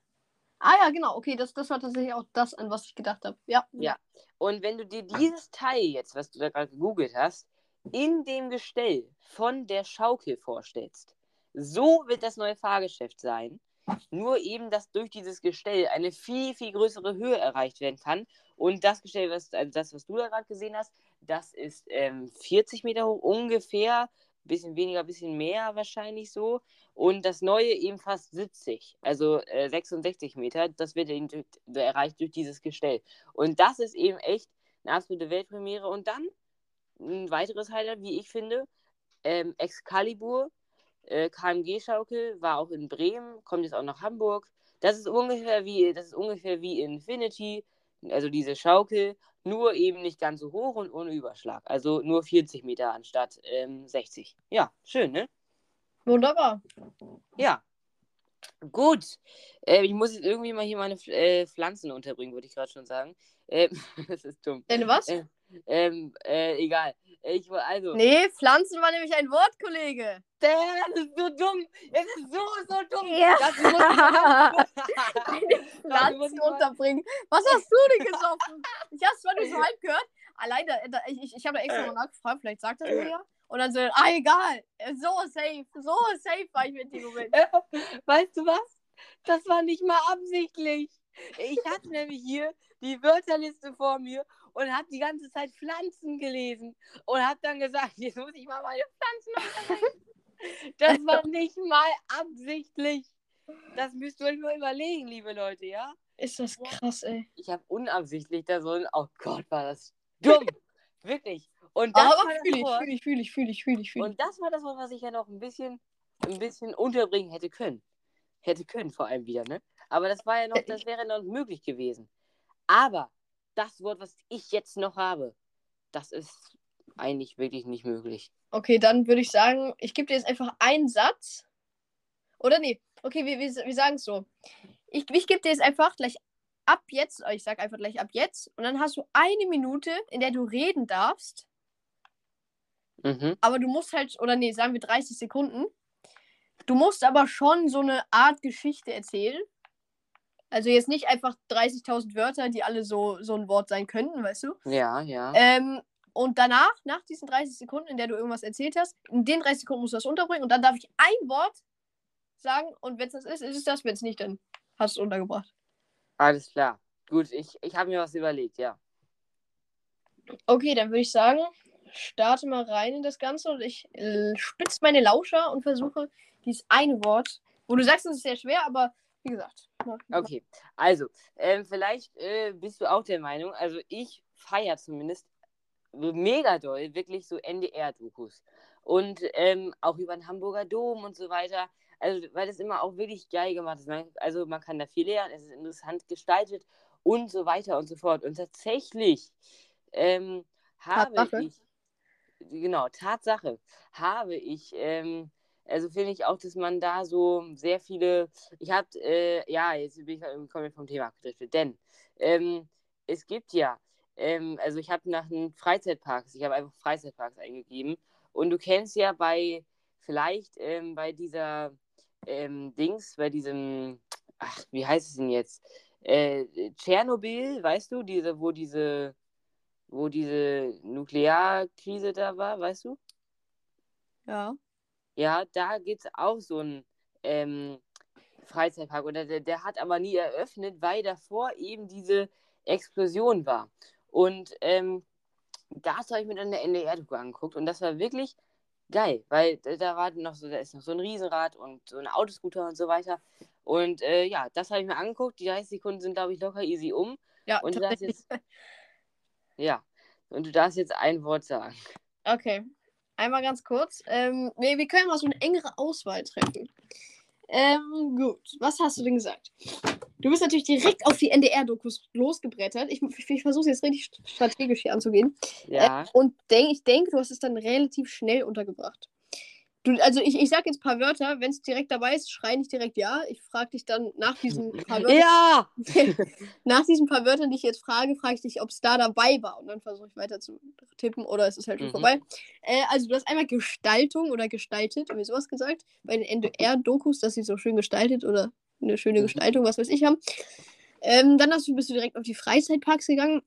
Ah ja, genau. Okay, das, das war tatsächlich auch das, an was ich gedacht habe. Ja. Ja. Und wenn du dir dieses Teil jetzt, was du da gerade gegoogelt hast, in dem Gestell von der Schaukel vorstellst, so wird das neue Fahrgeschäft sein. Nur eben, dass durch dieses Gestell eine viel, viel größere Höhe erreicht werden kann. Und das Gestell, was, also das, was du da gerade gesehen hast, das ist ähm, 40 Meter hoch ungefähr bisschen weniger, bisschen mehr wahrscheinlich so. Und das neue eben fast 70, also äh, 66 Meter. Das wird durch, erreicht durch dieses Gestell. Und das ist eben echt eine absolute Weltpremiere. Und dann ein weiteres Highlight, wie ich finde, ähm, Excalibur, äh, KMG-Schaukel, war auch in Bremen, kommt jetzt auch nach Hamburg. Das ist ungefähr wie, das ist ungefähr wie Infinity, also diese Schaukel, nur eben nicht ganz so hoch und ohne Überschlag. Also nur 40 Meter anstatt ähm, 60. Ja, schön, ne? Wunderbar. Ja. Gut. Äh, ich muss jetzt irgendwie mal hier meine äh, Pflanzen unterbringen, würde ich gerade schon sagen. Äh, [LAUGHS] das ist dumm. Deine was? Äh, ähm, äh, egal. Ich, also. Nee, Pflanzen war nämlich ein Wort, Kollege. Das ist so dumm. Es ist so, so dumm. Ja. Das muss [LAUGHS] Pflanzen unterbringen. Was hast du denn gesoffen? Ich hab's zwar nur so halb gehört. Alleine, ich, ich, ich habe da extra mal nachgefragt, vielleicht sagt er mir ja. Und dann so, ah, egal. So safe. So safe war ich mit dem Moment. Weißt du was? Das war nicht mal absichtlich. Ich hatte nämlich hier die Wörterliste vor mir und habe die ganze Zeit Pflanzen gelesen und habe dann gesagt, [LAUGHS] jetzt muss ich mal meine Pflanzen unterbringen. Das war nicht mal absichtlich. Das müsst ihr euch mal überlegen, liebe Leute, ja? Ist das krass, ey. Ich habe unabsichtlich da so ein, oh Gott, war das dumm. [LAUGHS] Wirklich. Und das Aber war das fühle ich, fühle ich, fühle ich, fühle ich, fühle ich, fühle ich. Und das war das Wort, was ich ja noch ein bisschen, ein bisschen unterbringen hätte können. Hätte können vor allem wieder, ne? Aber das war ja noch, das wäre noch möglich gewesen. Aber das Wort, was ich jetzt noch habe, das ist eigentlich wirklich nicht möglich. Okay, dann würde ich sagen, ich gebe dir jetzt einfach einen Satz. Oder nee, okay, wir, wir, wir sagen es so. Ich, ich gebe dir jetzt einfach gleich ab jetzt, ich sag einfach gleich ab jetzt, und dann hast du eine Minute, in der du reden darfst, Mhm. aber du musst halt, oder nee, sagen wir 30 Sekunden. Du musst aber schon so eine Art Geschichte erzählen. Also jetzt nicht einfach 30.000 Wörter, die alle so, so ein Wort sein könnten, weißt du? Ja, ja. Ähm, und danach, nach diesen 30 Sekunden, in der du irgendwas erzählt hast, in den 30 Sekunden musst du das unterbringen und dann darf ich ein Wort sagen und wenn es das ist, ist es das, wenn es nicht, dann hast du es untergebracht. Alles klar. Gut, ich, ich habe mir was überlegt, ja. Okay, dann würde ich sagen, starte mal rein in das Ganze und ich äh, spitze meine Lauscher und versuche dieses eine Wort, wo du sagst, es ist sehr schwer, aber wie gesagt. Okay, also, ähm, vielleicht äh, bist du auch der Meinung, also ich feiere zumindest mega doll wirklich so NDR-Dokus. Und ähm, auch über den Hamburger Dom und so weiter. Also, weil das immer auch wirklich geil gemacht ist. Man, also, man kann da viel lernen, es ist interessant gestaltet und so weiter und so fort. Und tatsächlich ähm, habe Tatsache. ich, genau, Tatsache, habe ich, ähm, also finde ich auch, dass man da so sehr viele, ich habe, äh, ja, jetzt bin ich halt vom Thema abgedriftet, denn ähm, es gibt ja, ähm, also ich habe nach den Freizeitparks, ich habe einfach Freizeitparks eingegeben und du kennst ja bei, vielleicht ähm, bei dieser ähm, Dings, bei diesem, ach, wie heißt es denn jetzt? Äh, Tschernobyl, weißt du, diese, wo diese, wo diese Nuklearkrise da war, weißt du? Ja. Ja, da gibt es auch so einen ähm, Freizeitpark. Oder der, der hat aber nie eröffnet, weil davor eben diese Explosion war. Und ähm, das habe ich mir dann in der NDR-Doku angeguckt und das war wirklich geil, weil da- war noch so, da ist noch so ein Riesenrad und so ein Autoscooter und so weiter. Und äh, ja, das habe ich mir angeguckt. Die 30 Sekunden sind, glaube ich, locker easy um. Ja, Und du darfst jetzt, ja, und du darfst jetzt ein Wort sagen. Okay. Einmal ganz kurz. Ähm, wir, wir können mal so eine engere Auswahl treffen. Ähm, gut. Was hast du denn gesagt? Du bist natürlich direkt auf die NDR-Dokus losgebrettert. Ich, ich, ich versuche jetzt richtig strategisch hier anzugehen. Ja, Äh, und denk, ich denke, du hast es dann relativ schnell untergebracht. Du, also ich, ich sag jetzt ein paar Wörter. Wenn es direkt dabei ist, schrei nicht direkt ja. Ich frage dich dann nach diesen paar Wörtern. ja! [LAUGHS] Nach diesen paar Wörtern, die ich jetzt frage, frage ich dich, ob es da dabei war. Und dann versuche ich weiter zu tippen oder es ist halt schon Mhm. vorbei. Äh, also du hast einmal Gestaltung oder gestaltet, irgendwie sowas gesagt. Bei den NDR-Dokus, dass sie so schön gestaltet oder eine schöne Mhm. Gestaltung, was weiß ich, haben. Ähm, dann hast du, bist du direkt auf die Freizeitparks gegangen.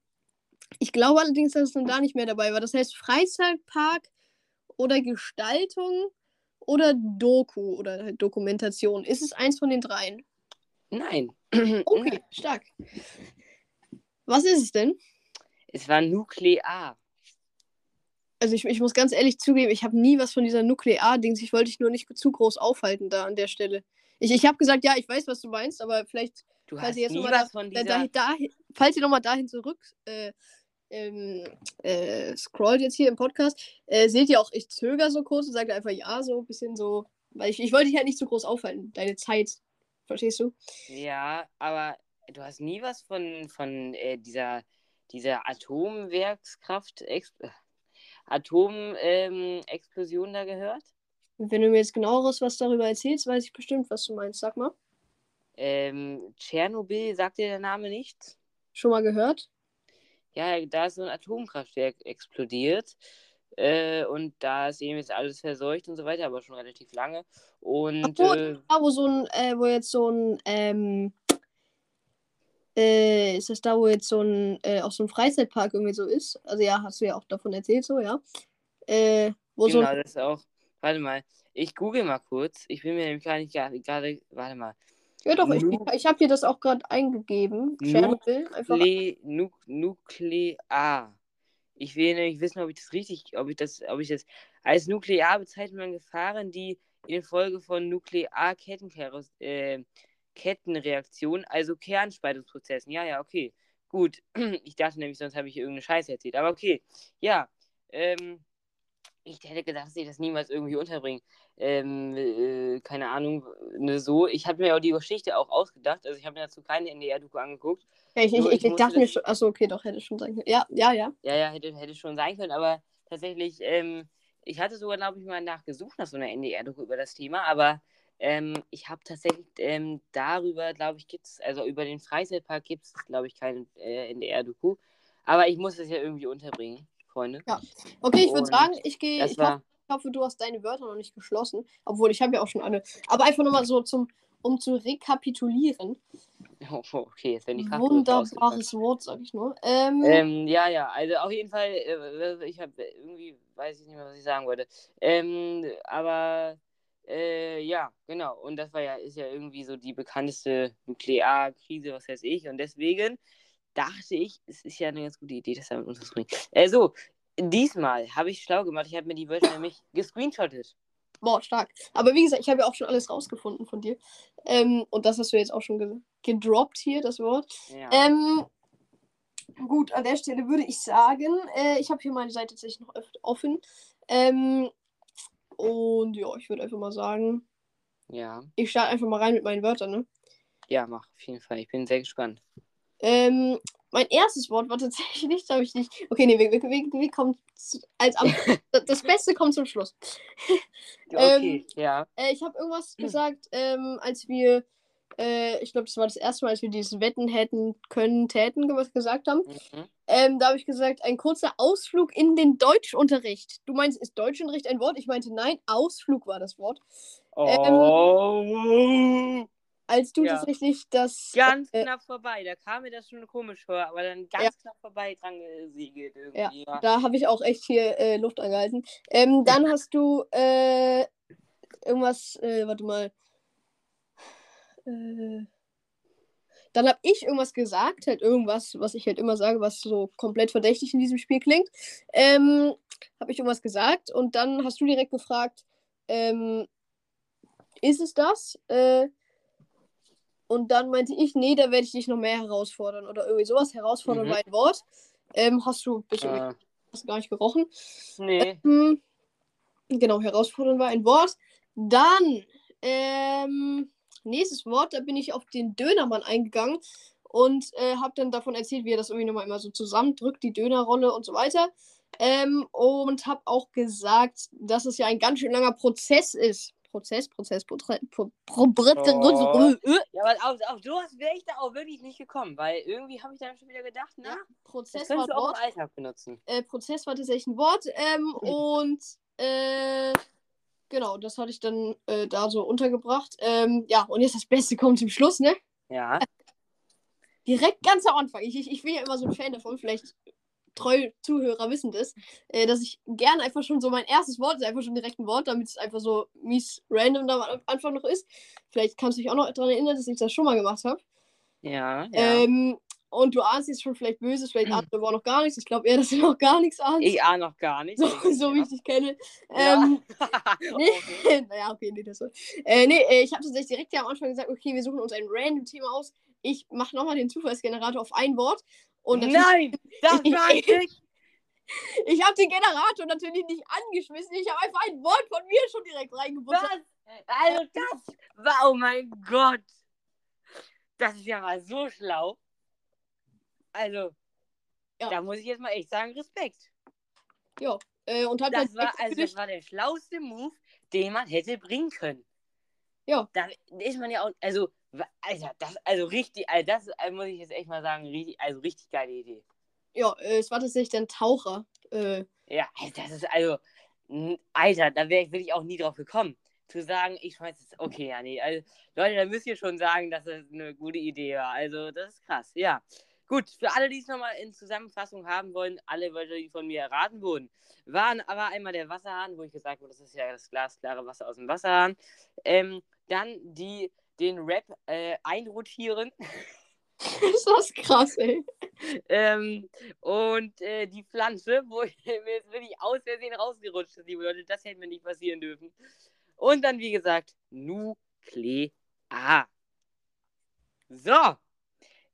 Ich glaube allerdings, dass es dann da nicht mehr dabei war. Das heißt Freizeitpark oder Gestaltung oder Doku oder halt Dokumentation. Ist es eins von den dreien? Nein. [CLEARS THROAT] Okay, stark. Was ist es denn? Es war nuklear. Also ich, ich muss ganz ehrlich zugeben, ich habe nie was von dieser Nuklear-Dings. Ich wollte dich nur nicht zu groß aufhalten da an der Stelle. Ich, ich habe gesagt, ja, ich weiß, was du meinst, aber vielleicht, Du falls hast ihr jetzt nochmal was da, von da, da, dahin, falls ihr nochmal dahin zurück äh, ähm, äh, scrollt jetzt hier im Podcast, äh, seht ihr auch, ich zögere so kurz und sage einfach ja, so ein bisschen so, weil ich, ich wollte dich halt nicht zu groß aufhalten, deine Zeit. Verstehst du? Ja, aber du hast nie was von, von äh, dieser, dieser Atomwerkskraft, Ex äh, Atomexplosion ähm, Explosion da gehört? Wenn du mir jetzt genaueres was darüber erzählst, weiß ich bestimmt, was du meinst. Sag mal. Ähm, Tschernobyl, sagt dir der Name nichts? Schon mal gehört? Ja, da ist so ein Atomkraftwerk explodiert. Äh, und da ist eben jetzt alles verseucht und so weiter, aber schon relativ lange. Und Ach so, äh, Da, wo so ein, äh, wo jetzt so ein, ähm, äh, ist das da, wo jetzt so ein, äh, auch so ein Freizeitpark irgendwie so ist? Also ja, hast du ja auch davon erzählt, so, ja. Äh, wo so genau, ein, das ist auch. Warte mal, ich google mal kurz. Ich bin mir nämlich gar nicht gerade. Warte mal. Ja, doch, ich, ich, habe hier das auch gerade eingegeben. Tschernobyl. Nukle nu nuklear. Ich will nämlich wissen, ob ich das richtig, ob ich das, ob ich das als nuklear bezeichnet man Gefahren, die infolge von Nuklearkettenreaktionen, äh, Kettenreaktionen, also Kernspaltungsprozessen. Ja, ja, okay. Gut. [CLEARS THROAT] Ich dachte nämlich, sonst habe ich irgendeine Scheiße erzählt. Aber okay. Ja. Ähm, ich hätte gedacht, dass ich das niemals irgendwie unterbringe. Ähm, äh, keine Ahnung, ne, so. Ich habe mir auch die Geschichte auch ausgedacht. Also ich habe mir dazu keine NDR-Doku angeguckt. Ja, ich, ich, ich, ich dachte mir schon. Achso, okay, doch, hätte schon sein können. Ja, ja, ja. Ja, ja, hätte, hätte schon sein können, aber tatsächlich, ähm, ich hatte sogar, glaube ich, mal nachgesucht nach so einer NDR-Doku über das Thema, aber ähm, ich habe tatsächlich ähm, darüber, glaube ich, gibt es, also über den Freizeitpark gibt es, glaube ich, keine äh, NDR-Doku. Aber ich muss das ja irgendwie unterbringen, Freunde. Okay, ich würde sagen, ich gehe. Ich, war, ich hoffe, du hast deine Wörter noch nicht geschlossen. Obwohl, ich habe ja auch schon eine. Aber einfach nochmal so zum, um zu rekapitulieren. [LAUGHS] oh, okay, jetzt die Fachbegriffe ausgepackt. Wunderbares Wort, sag ich nur. Ähm, Ähm, ja, ja, also auf jeden Fall, äh, ich habe irgendwie, weiß ich nicht mehr, was ich sagen wollte. Ähm, aber äh, ja, genau. Und das war ja, ist ja irgendwie so die bekannteste Nuklearkrise, was weiß ich. Und deswegen dachte ich, es ist ja eine ganz gute Idee, das damit unterzubringen. Äh, so, diesmal habe ich schlau gemacht. Ich habe mir die Wörter [LAUGHS] nämlich gescreenshottet. Boah, stark. Aber wie gesagt, ich habe ja auch schon alles rausgefunden von dir. Ähm, und das hast du jetzt auch schon ge gedroppt hier, das Wort. Ja. Ähm, gut, an der Stelle würde ich sagen, äh, ich habe hier meine Seite tatsächlich noch offen. Ähm, und ja, ich würde einfach mal sagen, ja. ich starte einfach mal rein mit meinen Wörtern, ne? Ja, mach, auf jeden Fall. Ich bin sehr gespannt. Ähm, mein erstes Wort war tatsächlich, glaube ich nicht. Okay, nee, wir, wir, wir, kommen als am, [LAUGHS] das Beste kommt zum Schluss. Okay, ja. Äh, ich habe irgendwas gesagt, ähm, als wir, äh, ich glaube, das war das erste Mal, als wir dieses Wetten hätten können, täten ge- gesagt haben. Mhm. Ähm, da habe ich gesagt, ein kurzer Ausflug in den Deutschunterricht. Du meinst, ist Deutschunterricht ein Wort? Ich meinte, nein, Ausflug war das Wort. Oh. Als du Ja. tatsächlich das. ganz äh, knapp vorbei. Da kam mir das schon komisch vor, aber dann ganz Ja. knapp vorbei dran gesegelt irgendwie. Ja. Da habe ich auch echt hier äh, Luft angehalten. Ähm, dann hast du äh, irgendwas, äh, warte mal. Äh, dann habe ich irgendwas gesagt, halt irgendwas, was ich halt immer sage, was so komplett verdächtig in diesem Spiel klingt. Ähm, habe ich irgendwas gesagt und dann hast du direkt gefragt, ähm, ist es das? Äh, und dann meinte ich, nee, da werde ich dich noch mehr herausfordern oder irgendwie sowas. Herausfordern Mhm. war ein Wort. Ähm, hast du du Äh, hast du gar nicht gerochen. nee. Hm, genau, herausfordernd war ein Wort. Dann, ähm, nächstes Wort, da bin ich auf den Dönermann eingegangen und äh, habe dann davon erzählt, wie er das irgendwie nochmal immer so zusammendrückt, die Dönerrolle und so weiter. Ähm, und habe auch gesagt, dass es ja ein ganz schön langer Prozess ist. Prozess, Prozess, Prozess, Pro, Pro, Pro, Oh. äh, Ja, aber auf, auf sowas wäre ich da auch wirklich nicht gekommen, weil irgendwie habe ich dann schon wieder gedacht, na, Ja, das Prozess war könntest ein du auch Wort. im Alltag benutzen. äh, Prozess war tatsächlich ein Wort. Ähm, und äh, genau, das hatte ich dann äh, da so untergebracht. Ähm, ja, und jetzt das Beste kommt zum Schluss, ne? Ja. Direkt ganz am Anfang. Ich, ich, ich bin ja immer so ein Fan davon, vielleicht treue Zuhörer wissen das, äh, dass ich gerne einfach schon so mein erstes Wort ist, einfach schon direkt ein Wort, damit es einfach so mies random da am Anfang noch ist. Vielleicht kannst du dich auch noch daran erinnern, dass ich das schon mal gemacht habe. Ja, ja. Ähm, und du ahnst jetzt schon vielleicht Böses, vielleicht ahnst du aber auch noch gar nichts. Ich glaube eher, dass du [LAUGHS] noch gar nichts ahnst. ich ahne noch gar nicht. so, so wie ich dich kenne. Ja. Ähm, [LAUGHS] [LAUGHS] Nee, okay. naja, okay, nee, das war. Äh, nee, äh, ich habe tatsächlich direkt ja am Anfang gesagt, okay, wir suchen uns ein random Thema aus. Ich mache nochmal den Zufallsgenerator auf ein Wort. Und Nein, [LAUGHS] das war Trick. ich habe den Generator natürlich nicht angeschmissen. Ich habe einfach ein Wort von mir schon direkt reingebuttert. Was? Also das war, oh mein Gott. Das ist ja mal so schlau. Also, Ja. da muss ich jetzt mal echt sagen, Respekt. Ja. Äh, und hab Das war, also, das war der schlauste Move, den man hätte bringen können. Ja. Da ist man ja auch, also, Alter, das, also richtig, also das äh, muss ich jetzt echt mal sagen, richtig, also richtig geile Idee. ja, äh, es war tatsächlich dann Taucher. Äh, Ja, das ist also, Alter, da wäre ich wirklich auch nie drauf gekommen. Zu sagen, ich schmeiß es, okay, ja, nee. Also, Leute, da müsst ihr schon sagen, dass das eine gute Idee war. Also, das ist krass, ja. Gut, für alle, die es nochmal in Zusammenfassung haben wollen, alle Wörter, die von mir erraten wurden, waren aber einmal der Wasserhahn, wo ich gesagt habe, das ist ja das glasklare Wasser aus dem Wasserhahn. Ähm, dann die den Rap äh, einrotieren. [LAUGHS] ist das krass, ey. ähm, und äh, die Pflanze, wo ich [LAUGHS] mir jetzt wirklich aus Versehen rausgerutscht ist, liebe Leute, das hätte mir nicht passieren dürfen. Und dann, wie gesagt, Nuklea. So,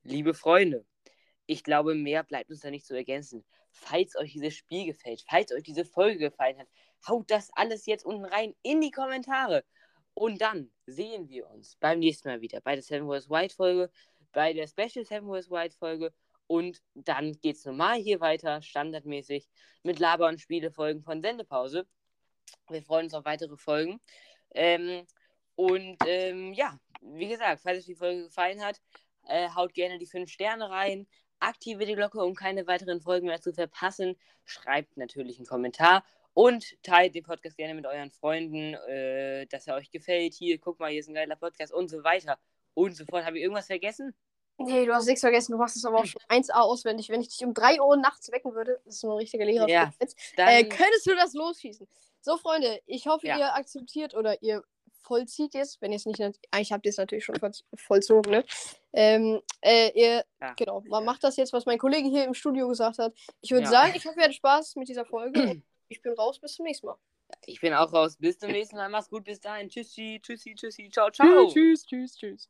liebe Freunde, ich glaube, mehr bleibt uns da nicht zu ergänzen. Falls euch dieses Spiel gefällt, falls euch diese Folge gefallen hat, haut das alles jetzt unten rein in die Kommentare. Und dann sehen wir uns beim nächsten Mal wieder bei der Seven Wars White Folge, bei der Special Seven Wars White Folge. Und dann geht es normal hier weiter, standardmäßig, mit Laber- und Spielefolgen von Sendepause. Wir freuen uns auf weitere Folgen. Ähm, und ähm, ja, wie gesagt, falls euch die Folge gefallen hat, äh, haut gerne die 5 Sterne rein, aktiviert die Glocke, um keine weiteren Folgen mehr zu verpassen. Schreibt natürlich einen Kommentar und teilt den Podcast gerne mit euren Freunden, äh, dass er euch gefällt. Hier, guck mal, hier ist ein geiler Podcast und so weiter und so fort. Habe ich irgendwas vergessen? Nee, du hast nichts vergessen. Du machst es aber auch schon 1A auswendig. Wenn ich dich um 3 Uhr nachts wecken würde, das ist ein richtiger Lehrer. Ja, dann... äh, könntest du das losschießen. So, Freunde, ich hoffe, Ja. ihr akzeptiert oder ihr vollzieht jetzt, wenn ihr es nicht, eigentlich habt ihr es natürlich schon voll- vollzogen, ne? Ähm, äh, ihr, Ja. genau, man macht das jetzt, was mein Kollege hier im Studio gesagt hat. Ich würde Ja. sagen, ich hoffe, ihr hattet Spaß mit dieser Folge. [CLEARS THROAT] ich bin raus, bis zum nächsten Mal. Ich bin auch raus. Bis zum nächsten Mal. Mach's gut. Bis dahin. Tschüssi, tschüssi, tschüssi. Ciao, ciao. tschüss, tschüss, tschüss.